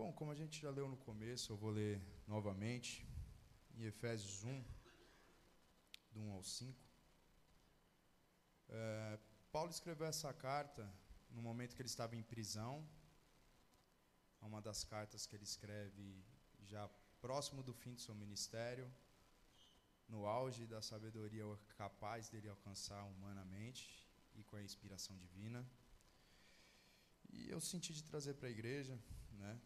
Bom, como a gente já leu no começo, eu vou ler novamente em Efésios 1, do 1 ao 5. É, Paulo escreveu essa carta no momento que ele estava em prisão. É uma das cartas que ele escreve já próximo do fim do seu ministério, no auge da sabedoria capaz dele alcançar humanamente e com a inspiração divina. E eu senti de trazer para a igreja, né?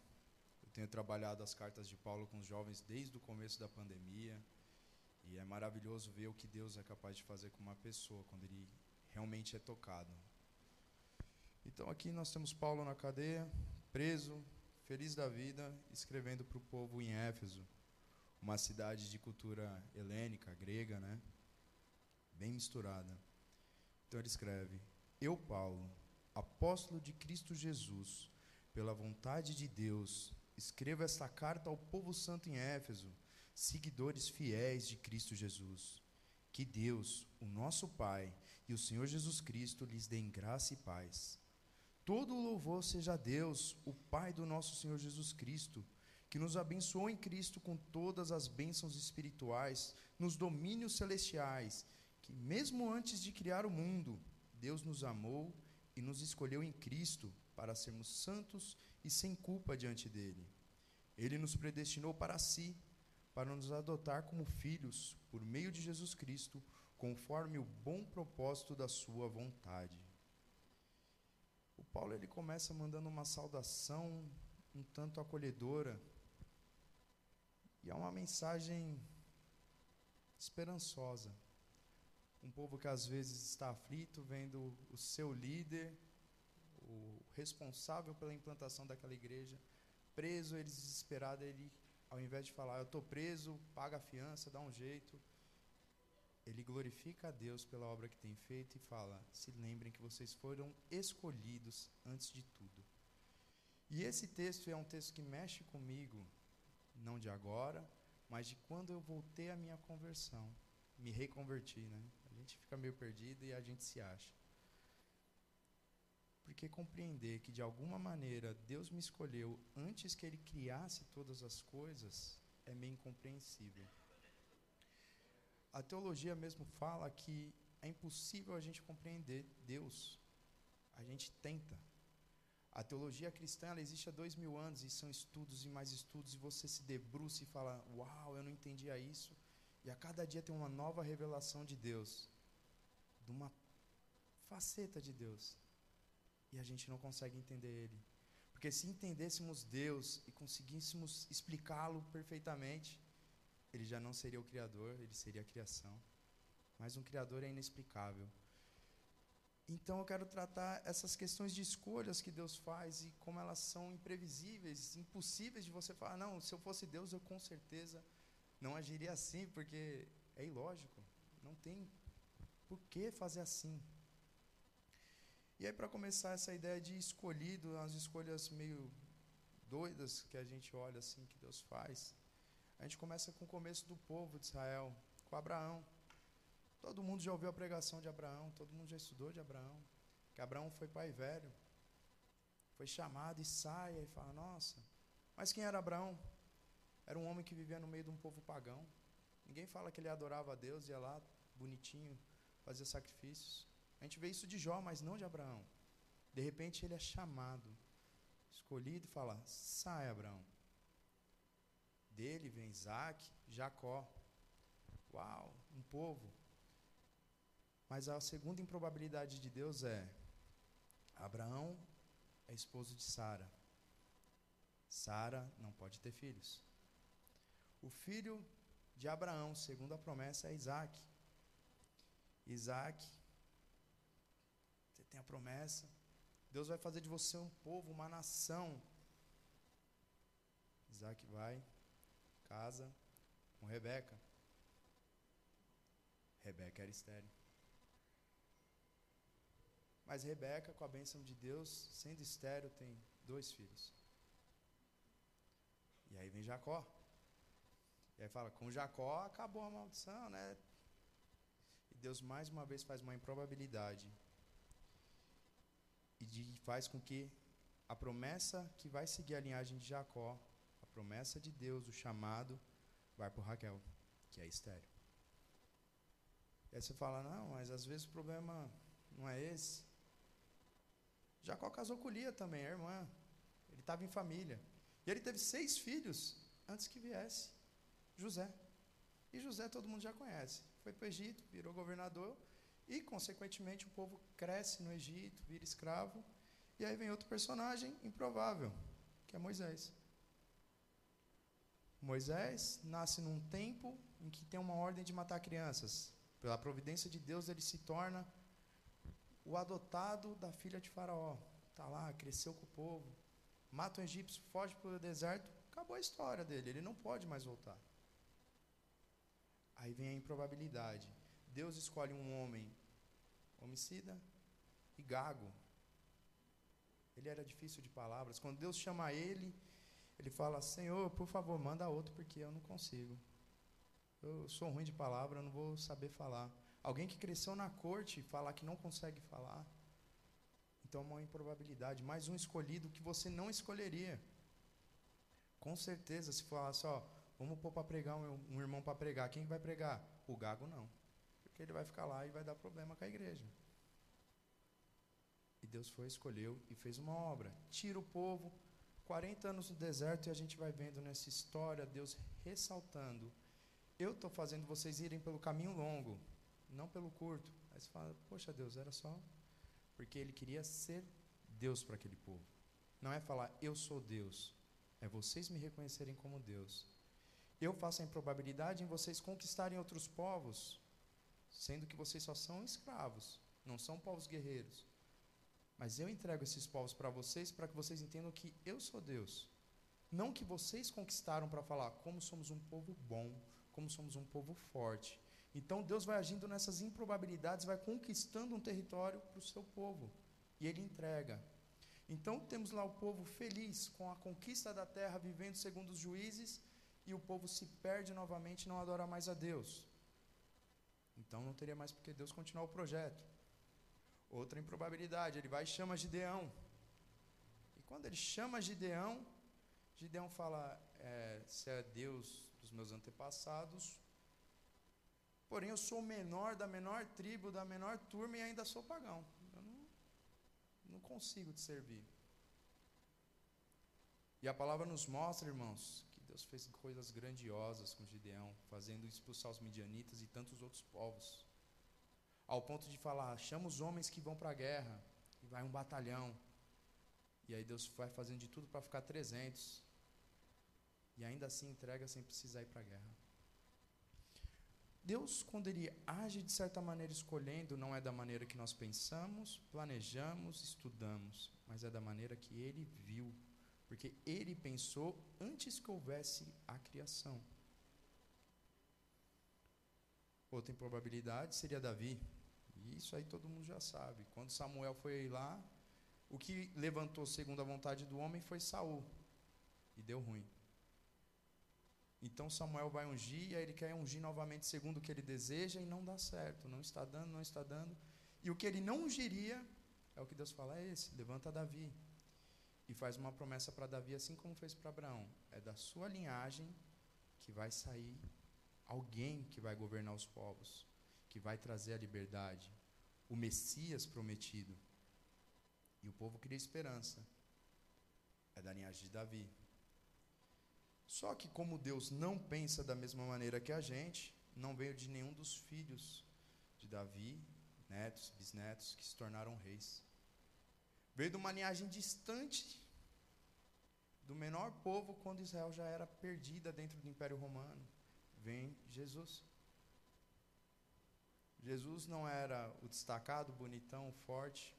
Tenho trabalhado as cartas de Paulo com os jovens desde o começo da pandemia. E é maravilhoso ver o que Deus é capaz de fazer com uma pessoa quando ele realmente é tocado. Então aqui nós temos Paulo na cadeia, preso, feliz da vida, escrevendo para o povo em Éfeso, uma cidade de cultura helênica, grega, né? Bem misturada. Então ele escreve: Eu, Paulo, apóstolo de Cristo Jesus, pela vontade de Deus, escrevo esta carta ao povo santo em Éfeso, seguidores fiéis de Cristo Jesus. Que Deus, o nosso Pai, e o Senhor Jesus Cristo lhes deem graça e paz. Todo o louvor seja a Deus, o Pai do nosso Senhor Jesus Cristo, que nos abençoou em Cristo com todas as bênçãos espirituais nos domínios celestiais, que mesmo antes de criar o mundo, Deus nos amou e nos escolheu em Cristo para sermos santos e sem culpa diante dele. Ele nos predestinou para si para nos adotar como filhos por meio de Jesus Cristo, conforme o bom propósito da sua vontade. O Paulo ele começa mandando uma saudação um tanto acolhedora e é uma mensagem esperançosa. Um povo que às vezes está aflito, vendo o seu líder, o responsável pela implantação daquela igreja, preso, ele desesperado, ele ao invés de falar, eu estou preso, paga a fiança, dá um jeito, ele glorifica a Deus pela obra que tem feito e fala: se lembrem que vocês foram escolhidos antes de tudo. E esse texto é um texto que mexe comigo, não de agora, mas de quando eu voltei à minha conversão, me reconverti, né? A gente fica meio perdido e a gente se acha. Porque compreender que de alguma maneira Deus me escolheu antes que Ele criasse todas as coisas é meio incompreensível. A teologia mesmo fala que é impossível a gente compreender Deus. A gente tenta. A teologia cristã ela existe há dois mil anos e são estudos e mais estudos e você se debruça e fala: Uau, eu não entendia isso. E a cada dia tem uma nova revelação de Deus, de uma faceta de Deus e a gente não consegue entender Ele. Porque se entendêssemos Deus e conseguíssemos explicá-lo perfeitamente, Ele já não seria o Criador, Ele seria a criação. Mas um Criador é inexplicável. Então eu quero tratar essas questões de escolhas que Deus faz e como elas são imprevisíveis, impossíveis de você falar, não, se eu fosse Deus eu com certeza não agiria assim, porque é ilógico. Não tem por que fazer assim. E aí, para começar essa ideia de escolhido, as escolhas meio doidas que a gente olha assim, que Deus faz, a gente começa com o começo do povo de Israel, com Abraão. Todo mundo já ouviu a pregação de Abraão, todo mundo já estudou de Abraão, que Abraão foi pai velho, foi chamado e sai e fala: Nossa, mas quem era Abraão? Era um homem que vivia no meio de um povo pagão. Ninguém fala que ele adorava a Deus, ia lá bonitinho, fazia sacrifícios. A gente vê isso de Jó, mas não de Abraão. De repente ele é chamado, escolhido e fala: sai, Abraão. Dele vem Isaac, Jacó. Uau, um povo. Mas a segunda improbabilidade de Deus é: Abraão é esposo de Sara. Sara não pode ter filhos. O filho de Abraão, segundo a promessa, é Isaac. Isaac tem a promessa. Deus vai fazer de você um povo, uma nação. Isaac vai, casa com Rebeca. Rebeca era estéreo. Mas Rebeca, com a bênção de Deus, sendo estéreo, tem dois filhos. E aí vem Jacó. E aí fala, com Jacó acabou a maldição, né? E Deus mais uma vez faz uma improbabilidade e de, faz com que a promessa que vai seguir a linhagem de Jacó, a promessa de Deus, o chamado, vai por Raquel, que é estéreo. E aí você fala, não, mas às vezes o problema não é esse. Jacó casou com Lia também, a irmã. Ele estava em família. E ele teve seis filhos antes que viesse José. E José todo mundo já conhece. Foi para o Egito, virou governador e, consequentemente, o povo cresce no Egito, vira escravo. E aí vem outro personagem improvável, que é Moisés. Moisés nasce num tempo em que tem uma ordem de matar crianças. Pela providência de Deus, ele se torna o adotado da filha de Faraó. Está lá, cresceu com o povo, mata um egípcio, foge para o deserto, acabou a história dele, ele não pode mais voltar. Aí vem a improbabilidade. Deus escolhe um homem homicida e gago. Ele era difícil de palavras. Quando Deus chama ele, ele fala: Senhor, por favor, manda outro, porque eu não consigo. Eu sou ruim de palavra, eu não vou saber falar. Alguém que cresceu na corte falar que não consegue falar. Então é uma improbabilidade. Mais um escolhido que você não escolheria. Com certeza, se falasse, ó, vamos pôr para pregar um, um irmão para pregar, quem vai pregar? O gago não. Porque ele vai ficar lá e vai dar problema com a igreja. E Deus foi, escolheu e fez uma obra. Tira o povo, 40 anos no deserto, e a gente vai vendo nessa história Deus ressaltando. Eu estou fazendo vocês irem pelo caminho longo, não pelo curto. Aí você fala, poxa Deus, era só. Porque ele queria ser Deus para aquele povo. Não é falar, eu sou Deus. É vocês me reconhecerem como Deus. Eu faço a improbabilidade em vocês conquistarem outros povos, sendo que vocês só são escravos, não são povos guerreiros. Mas eu entrego esses povos para vocês para que vocês entendam que eu sou Deus. Não que vocês conquistaram para falar como somos um povo bom, como somos um povo forte. Então Deus vai agindo nessas improbabilidades, vai conquistando um território para o seu povo. E ele entrega. Então temos lá o povo feliz com a conquista da terra, vivendo segundo os juízes, e o povo se perde novamente e não adora mais a Deus. Então não teria mais porque Deus continuar o projeto. Outra improbabilidade, ele vai e chama Gideão. E quando ele chama Gideão, Gideão fala: é, se é Deus dos meus antepassados, Porém, eu sou o menor da menor tribo, da menor turma e ainda sou pagão. Eu não, não consigo te servir. E a palavra nos mostra, irmãos, Deus fez coisas grandiosas com Gideão, fazendo expulsar os midianitas e tantos outros povos. Ao ponto de falar: chama os homens que vão para a guerra, e vai um batalhão. E aí Deus vai fazendo de tudo para ficar 300. E ainda assim entrega sem precisar ir para a guerra. Deus, quando Ele age de certa maneira escolhendo, não é da maneira que nós pensamos, planejamos, estudamos, mas é da maneira que Ele viu, porque Ele pensou antes que houvesse a criação. Outra improbabilidade seria Davi, e isso aí todo mundo já sabe. Quando Samuel foi lá, o que levantou segundo a vontade do homem foi Saul, e deu ruim. Então Samuel vai ungir, e aí ele quer ungir novamente segundo o que ele deseja e não dá certo, não está dando, não está dando. E o que ele não ungiria, é o que Deus fala, é esse, levanta Davi. E faz uma promessa para Davi, assim como fez para Abraão. É da sua linhagem que vai sair alguém que vai governar os povos, que vai trazer a liberdade, o Messias prometido. E o povo cria esperança. É da linhagem de Davi. Só que, como Deus não pensa da mesma maneira que a gente, não veio de nenhum dos filhos de Davi, netos, bisnetos, que se tornaram reis. Veio de uma linhagem distante do menor povo quando Israel já era perdida dentro do Império Romano. Vem Jesus. Jesus não era o destacado, bonitão, forte,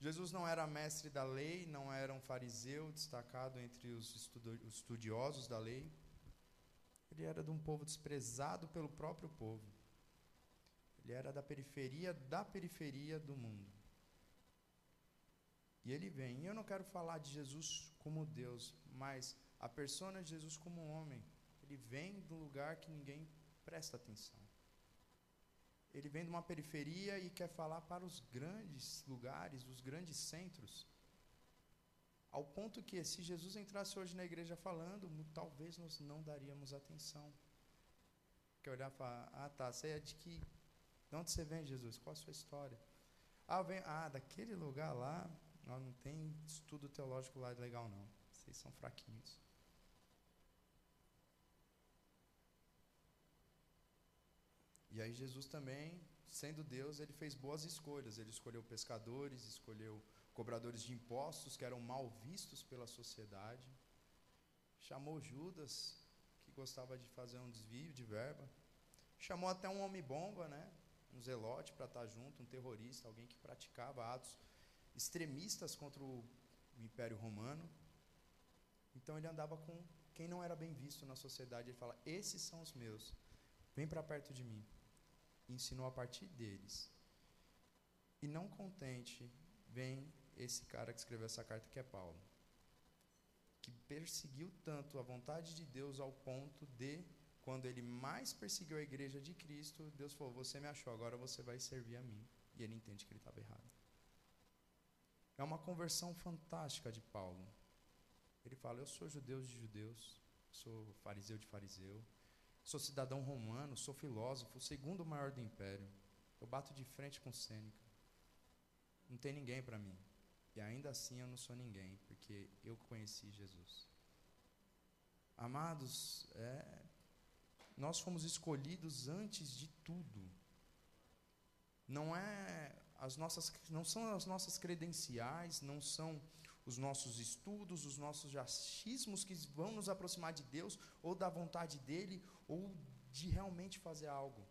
Jesus não era mestre da lei, não era um fariseu destacado entre os estudiosos da lei. Ele era de um povo desprezado pelo próprio povo. Ele era da periferia da periferia do mundo. E ele vem. E eu não quero falar de Jesus como Deus, mas a persona de Jesus como homem. Ele vem do lugar que ninguém presta atenção ele vem de uma periferia e quer falar para os grandes lugares, os grandes centros. Ao ponto que, se Jesus entrasse hoje na igreja falando, talvez nós não daríamos atenção. Porque olhar e falar, ah tá, você é de que. De onde você vem, Jesus? Qual a sua história? Ah, vem, ah daquele lugar lá, não tem estudo teológico lá legal não. Vocês são fraquinhos. E aí Jesus também, sendo Deus, ele fez boas escolhas. Ele escolheu pescadores, escolheu cobradores de impostos que eram mal vistos pela sociedade. Chamou Judas, que gostava de fazer um desvio de verba. Chamou até um homem-bomba, né? um zelote para estar junto, um terrorista, alguém que praticava atos extremistas contra o Império Romano. Então ele andava com quem não era bem visto na sociedade. Ele fala: Esses são os meus, vem para perto de mim. E ensinou a partir deles. E não contente, vem esse cara que escreveu essa carta, que é Paulo, que perseguiu tanto a vontade de Deus ao ponto de, quando ele mais perseguiu a igreja de Cristo, Deus falou: Você me achou, agora você vai servir a mim. E ele entende que ele estava errado. É uma conversão fantástica de Paulo. Ele fala: Eu sou judeu de judeus, sou fariseu de fariseu, sou cidadão romano, sou filósofo, segundo maior do império. Eu bato de frente com Sêneca. Não tem ninguém para mim. E ainda assim eu não sou ninguém, porque eu conheci Jesus. Amados, é, nós fomos escolhidos antes de tudo. Não é as nossas, não são as nossas credenciais, não são os nossos estudos, os nossos achismos que vão nos aproximar de Deus ou da vontade dele ou de realmente fazer algo.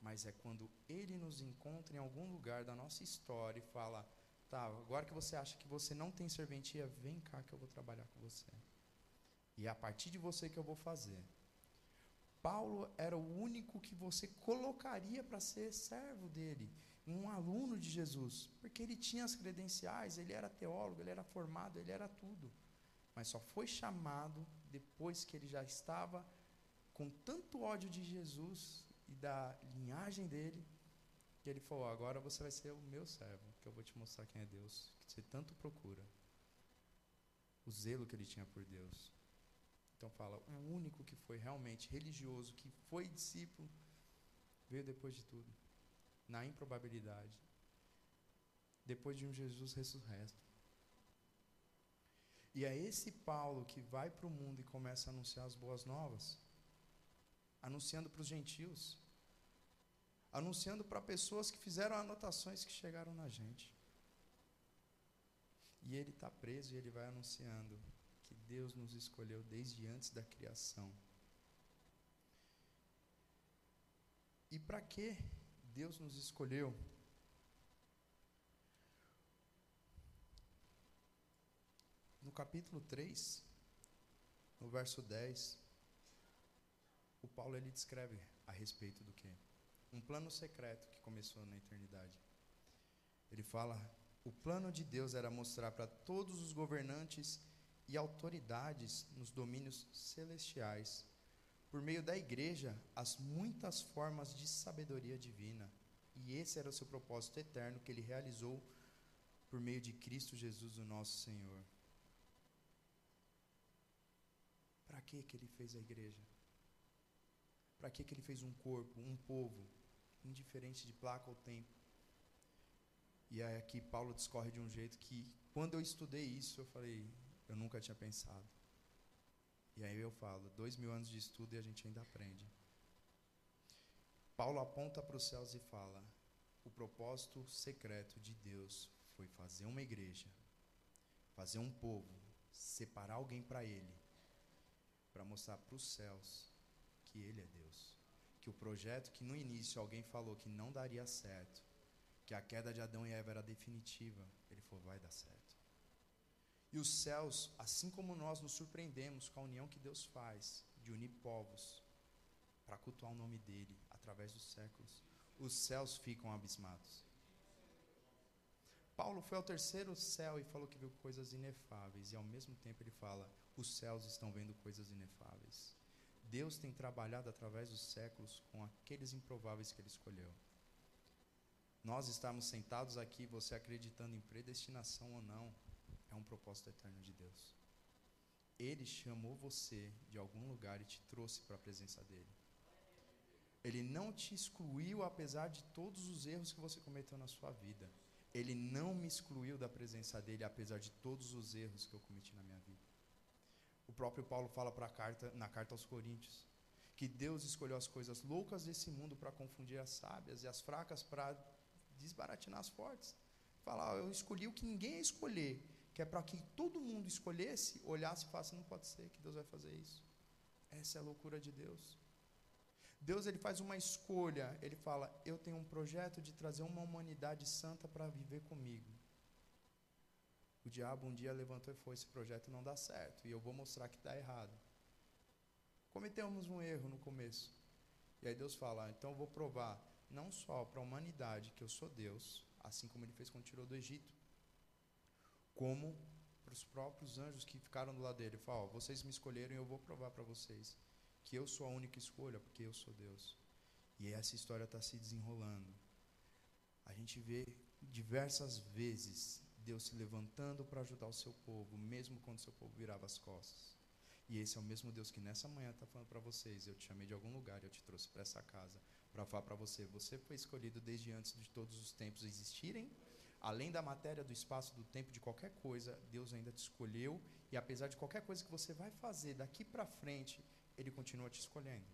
Mas é quando ele nos encontra em algum lugar da nossa história e fala: Tá, agora que você acha que você não tem serventia, vem cá que eu vou trabalhar com você. E é a partir de você que eu vou fazer. Paulo era o único que você colocaria para ser servo dele, um aluno de Jesus, porque ele tinha as credenciais, ele era teólogo, ele era formado, ele era tudo. Mas só foi chamado depois que ele já estava com tanto ódio de Jesus e da linhagem dele, que ele falou: Agora você vai ser o meu servo, que eu vou te mostrar quem é Deus, que você tanto procura. O zelo que ele tinha por Deus. Então fala: o único que foi realmente religioso, que foi discípulo, veio depois de tudo, na improbabilidade, depois de um Jesus ressurreto. E é esse Paulo que vai para o mundo e começa a anunciar as boas novas, anunciando para os gentios anunciando para pessoas que fizeram anotações que chegaram na gente. E ele está preso e ele vai anunciando que Deus nos escolheu desde antes da criação. E para que Deus nos escolheu? No capítulo 3, no verso 10, o Paulo ele descreve a respeito do que? um plano secreto que começou na eternidade. Ele fala: o plano de Deus era mostrar para todos os governantes e autoridades nos domínios celestiais, por meio da igreja, as muitas formas de sabedoria divina. E esse era o seu propósito eterno que ele realizou por meio de Cristo Jesus, o nosso Senhor. Para que que ele fez a igreja? Para que que ele fez um corpo, um povo? indiferente de placa ou tempo. E aí aqui Paulo discorre de um jeito que, quando eu estudei isso, eu falei, eu nunca tinha pensado. E aí eu falo, dois mil anos de estudo e a gente ainda aprende. Paulo aponta para os céus e fala: o propósito secreto de Deus foi fazer uma igreja, fazer um povo, separar alguém para Ele, para mostrar para os céus que Ele é Deus que o projeto que no início alguém falou que não daria certo, que a queda de Adão e Eva era definitiva, ele falou: vai dar certo. E os céus, assim como nós nos surpreendemos com a união que Deus faz de unir povos para cultuar o nome dele através dos séculos, os céus ficam abismados. Paulo foi ao terceiro céu e falou que viu coisas inefáveis, e ao mesmo tempo ele fala: os céus estão vendo coisas inefáveis. Deus tem trabalhado através dos séculos com aqueles improváveis que Ele escolheu. Nós estamos sentados aqui, você acreditando em predestinação ou não, é um propósito eterno de Deus. Ele chamou você de algum lugar e te trouxe para a presença dele. Ele não te excluiu apesar de todos os erros que você cometeu na sua vida. Ele não me excluiu da presença dele apesar de todos os erros que eu cometi na minha vida. O próprio Paulo fala para carta, na carta aos Coríntios que Deus escolheu as coisas loucas desse mundo para confundir as sábias e as fracas para desbaratinar as fortes. Falar, eu escolhi o que ninguém ia escolher, que é para que todo mundo escolhesse, olhasse e falasse, não pode ser que Deus vai fazer isso. Essa é a loucura de Deus. Deus ele faz uma escolha, ele fala: "Eu tenho um projeto de trazer uma humanidade santa para viver comigo". O diabo um dia levantou e foi: "Esse projeto não dá certo e eu vou mostrar que dá errado". Cometemos um erro no começo. E aí Deus fala: "Então eu vou provar não só para a humanidade que eu sou Deus, assim como ele fez quando tirou do Egito, como para os próprios anjos que ficaram do lado dele. Ele fala: "Vocês me escolheram e eu vou provar para vocês que eu sou a única escolha, porque eu sou Deus. E essa história está se desenrolando. A gente vê diversas vezes Deus se levantando para ajudar o seu povo, mesmo quando o seu povo virava as costas. E esse é o mesmo Deus que nessa manhã está falando para vocês. Eu te chamei de algum lugar, eu te trouxe para essa casa, para falar para você. Você foi escolhido desde antes de todos os tempos existirem. Além da matéria, do espaço, do tempo, de qualquer coisa, Deus ainda te escolheu. E apesar de qualquer coisa que você vai fazer daqui para frente, ele continua te escolhendo.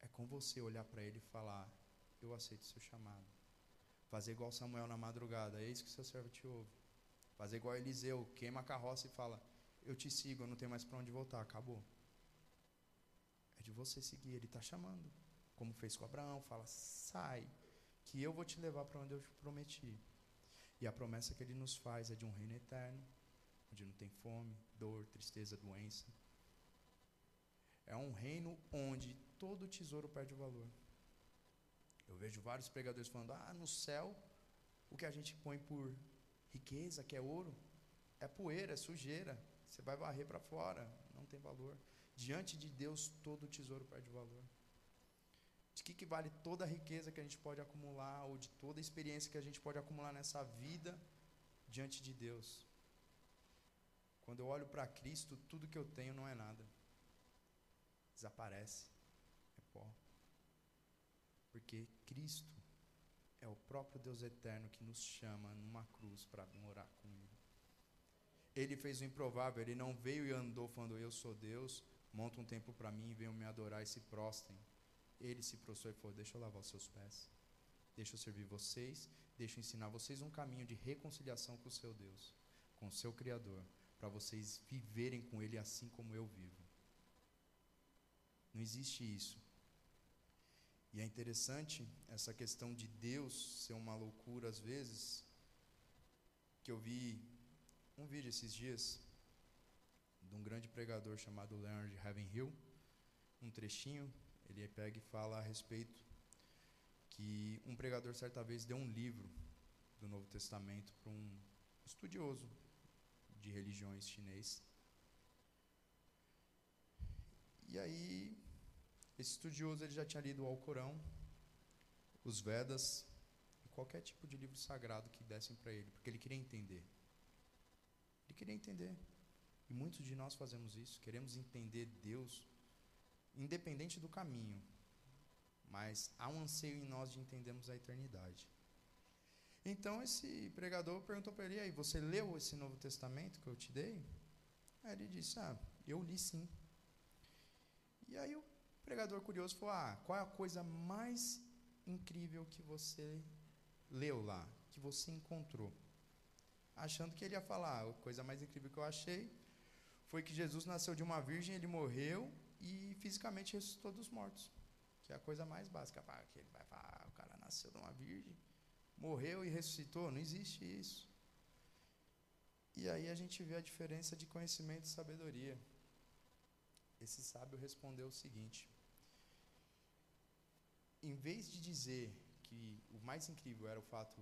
É com você olhar para ele e falar: Eu aceito o seu chamado. Fazer igual Samuel na madrugada, eis que seu servo te ouve. Fazer igual Eliseu, queima a carroça e fala: Eu te sigo, eu não tenho mais para onde voltar, acabou. É de você seguir, ele está chamando. Como fez com Abraão, fala: Sai, que eu vou te levar para onde eu te prometi. E a promessa que ele nos faz é de um reino eterno, onde não tem fome, dor, tristeza, doença é um reino onde todo tesouro perde o valor. Eu vejo vários pregadores falando: ah, no céu, o que a gente põe por riqueza, que é ouro, é poeira, é sujeira. Você vai varrer para fora, não tem valor. Diante de Deus, todo tesouro perde o valor. De que, que vale toda a riqueza que a gente pode acumular, ou de toda a experiência que a gente pode acumular nessa vida diante de Deus? Quando eu olho para Cristo, tudo que eu tenho não é nada desaparece, é pó. Porque Cristo é o próprio Deus eterno que nos chama numa cruz para morar com Ele. Ele fez o improvável, ele não veio e andou falando, Eu sou Deus, monta um templo para mim, venham me adorar e se prostem. Ele se prostrou e falou: Deixa eu lavar os seus pés, deixa eu servir vocês, deixa eu ensinar vocês um caminho de reconciliação com o seu Deus, com o seu Criador, para vocês viverem com Ele assim como eu vivo. Não existe isso. E é interessante essa questão de Deus ser uma loucura às vezes, que eu vi um vídeo esses dias de um grande pregador chamado Leonard Ravenhill, um trechinho, ele pega e fala a respeito que um pregador certa vez deu um livro do Novo Testamento para um estudioso de religiões chinês. E aí esse estudioso ele já tinha lido o Alcorão, os Vedas e qualquer tipo de livro sagrado que dessem para ele, porque ele queria entender. Ele queria entender. E muitos de nós fazemos isso, queremos entender Deus, independente do caminho, mas há um anseio em nós de entendermos a eternidade. Então esse pregador perguntou para ele: aí, você leu esse Novo Testamento que eu te dei? Aí ele disse: Ah, eu li sim. E aí o pregador curioso falou: Ah, qual é a coisa mais incrível que você leu lá, que você encontrou? Achando que ele ia falar: A coisa mais incrível que eu achei foi que Jesus nasceu de uma virgem, ele morreu e fisicamente ressuscitou dos mortos. Que é a coisa mais básica. Que ele vai falar: ah, O cara nasceu de uma virgem, morreu e ressuscitou. Não existe isso. E aí a gente vê a diferença de conhecimento e sabedoria. Esse sábio respondeu o seguinte: em vez de dizer que o mais incrível era o fato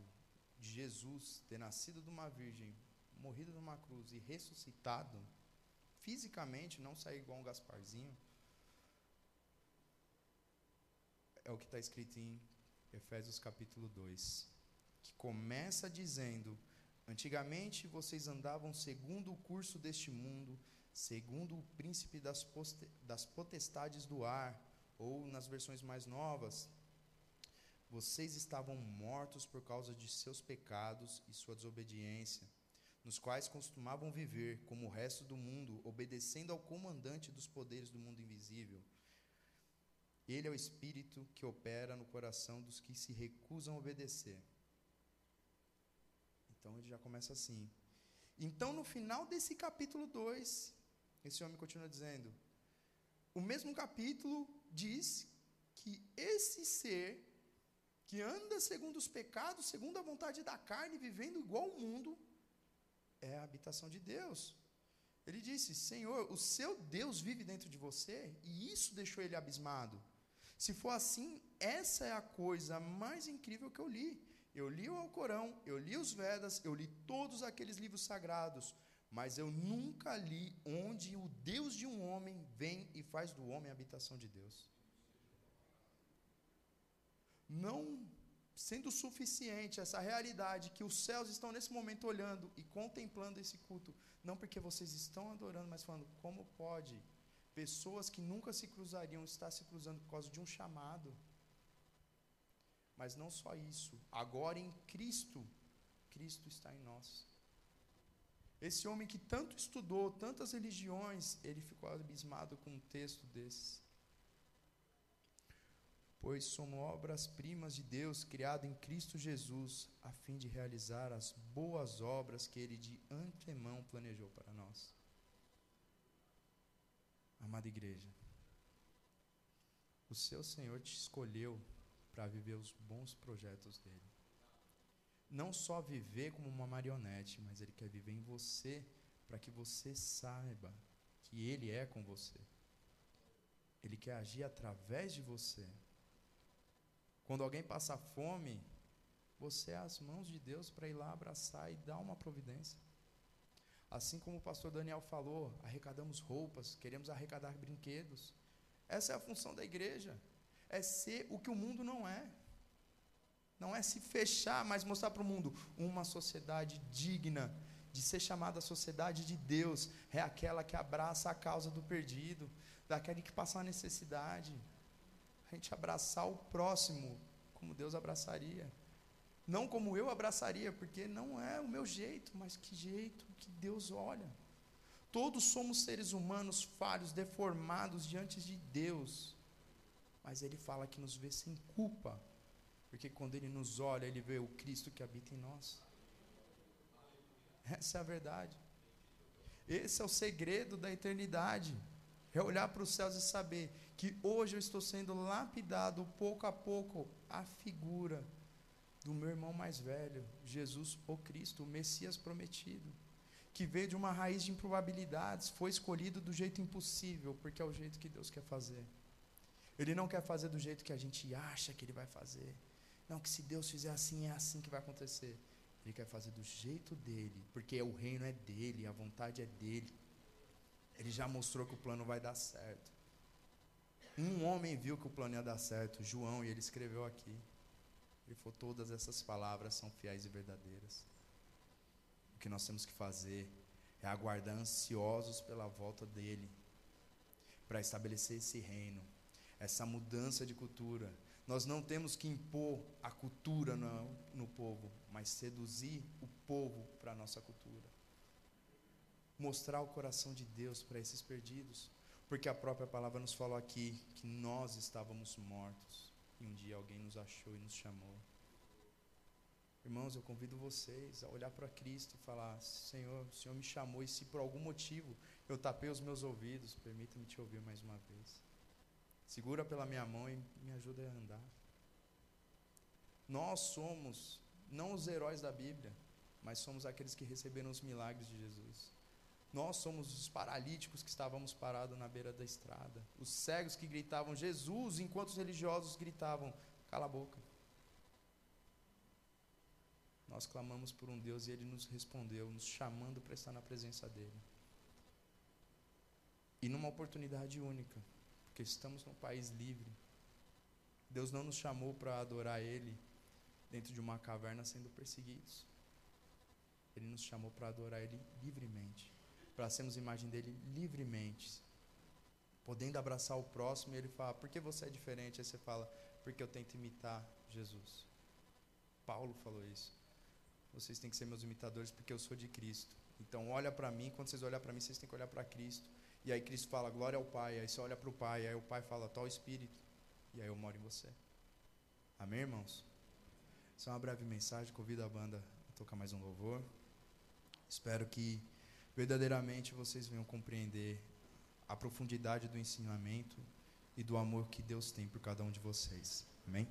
de Jesus ter nascido de uma virgem, morrido numa cruz e ressuscitado, fisicamente, não sair igual um Gasparzinho, é o que está escrito em Efésios capítulo 2, que começa dizendo: Antigamente vocês andavam segundo o curso deste mundo, segundo o príncipe das, das potestades do ar, ou nas versões mais novas, vocês estavam mortos por causa de seus pecados e sua desobediência, nos quais costumavam viver, como o resto do mundo, obedecendo ao comandante dos poderes do mundo invisível. Ele é o espírito que opera no coração dos que se recusam a obedecer. Então ele já começa assim. Então, no final desse capítulo 2, esse homem continua dizendo: o mesmo capítulo diz que esse ser que anda segundo os pecados, segundo a vontade da carne, vivendo igual o mundo, é a habitação de Deus. Ele disse: Senhor, o seu Deus vive dentro de você, e isso deixou ele abismado. Se for assim, essa é a coisa mais incrível que eu li. Eu li o Alcorão, eu li os Vedas, eu li todos aqueles livros sagrados, mas eu nunca li onde o Deus de um homem vem e faz do homem a habitação de Deus. Não sendo suficiente essa realidade que os céus estão nesse momento olhando e contemplando esse culto, não porque vocês estão adorando, mas falando como pode pessoas que nunca se cruzariam estar se cruzando por causa de um chamado. Mas não só isso, agora em Cristo, Cristo está em nós. Esse homem que tanto estudou tantas religiões, ele ficou abismado com um texto desse. Pois somos obras-primas de Deus, criado em Cristo Jesus, a fim de realizar as boas obras que ele de antemão planejou para nós. Amada igreja, o seu Senhor te escolheu para viver os bons projetos dele não só viver como uma marionete, mas Ele quer viver em você para que você saiba que Ele é com você. Ele quer agir através de você. Quando alguém passa fome, você é as mãos de Deus para ir lá abraçar e dar uma providência. Assim como o pastor Daniel falou, arrecadamos roupas, queremos arrecadar brinquedos. Essa é a função da igreja. É ser o que o mundo não é. Não é se fechar, mas mostrar para o mundo uma sociedade digna de ser chamada a sociedade de Deus. É aquela que abraça a causa do perdido, daquele que passa uma necessidade. A gente abraçar o próximo como Deus abraçaria. Não como eu abraçaria, porque não é o meu jeito, mas que jeito que Deus olha. Todos somos seres humanos falhos, deformados diante de Deus. Mas Ele fala que nos vê sem culpa porque quando Ele nos olha, Ele vê o Cristo que habita em nós. Essa é a verdade. Esse é o segredo da eternidade. É olhar para os céus e saber que hoje eu estou sendo lapidado pouco a pouco a figura do meu irmão mais velho, Jesus, o Cristo, o Messias prometido, que veio de uma raiz de improbabilidades, foi escolhido do jeito impossível, porque é o jeito que Deus quer fazer. Ele não quer fazer do jeito que a gente acha que ele vai fazer. Não, que se Deus fizer assim, é assim que vai acontecer. Ele quer fazer do jeito dele, porque o reino é dele, a vontade é dele. Ele já mostrou que o plano vai dar certo. Um homem viu que o plano ia dar certo, João, e ele escreveu aqui. Ele todas essas palavras são fiéis e verdadeiras. O que nós temos que fazer é aguardar ansiosos pela volta dele, para estabelecer esse reino, essa mudança de cultura, nós não temos que impor a cultura no, no povo, mas seduzir o povo para a nossa cultura. Mostrar o coração de Deus para esses perdidos. Porque a própria palavra nos falou aqui que nós estávamos mortos e um dia alguém nos achou e nos chamou. Irmãos, eu convido vocês a olhar para Cristo e falar: Senhor, o Senhor me chamou e se por algum motivo eu tapei os meus ouvidos, permita-me te ouvir mais uma vez. Segura pela minha mão e me ajuda a andar. Nós somos não os heróis da Bíblia, mas somos aqueles que receberam os milagres de Jesus. Nós somos os paralíticos que estávamos parados na beira da estrada, os cegos que gritavam Jesus, enquanto os religiosos gritavam: cala a boca. Nós clamamos por um Deus e ele nos respondeu, nos chamando para estar na presença dele. E numa oportunidade única, porque estamos num país livre. Deus não nos chamou para adorar Ele dentro de uma caverna sendo perseguidos. Ele nos chamou para adorar Ele livremente, para sermos imagem dele livremente, podendo abraçar o próximo. E Ele fala: Por que você é diferente? Aí você fala: Porque eu tento imitar Jesus. Paulo falou isso. Vocês têm que ser meus imitadores porque eu sou de Cristo. Então olha para mim, quando vocês olhar para mim, vocês têm que olhar para Cristo. E aí Cristo fala, glória ao Pai. Aí você olha para o Pai, aí o Pai fala, tal Espírito. E aí eu moro em você. Amém, irmãos? É uma breve mensagem. Convido a banda a tocar mais um louvor. Espero que verdadeiramente vocês venham compreender a profundidade do ensinamento e do amor que Deus tem por cada um de vocês. Amém?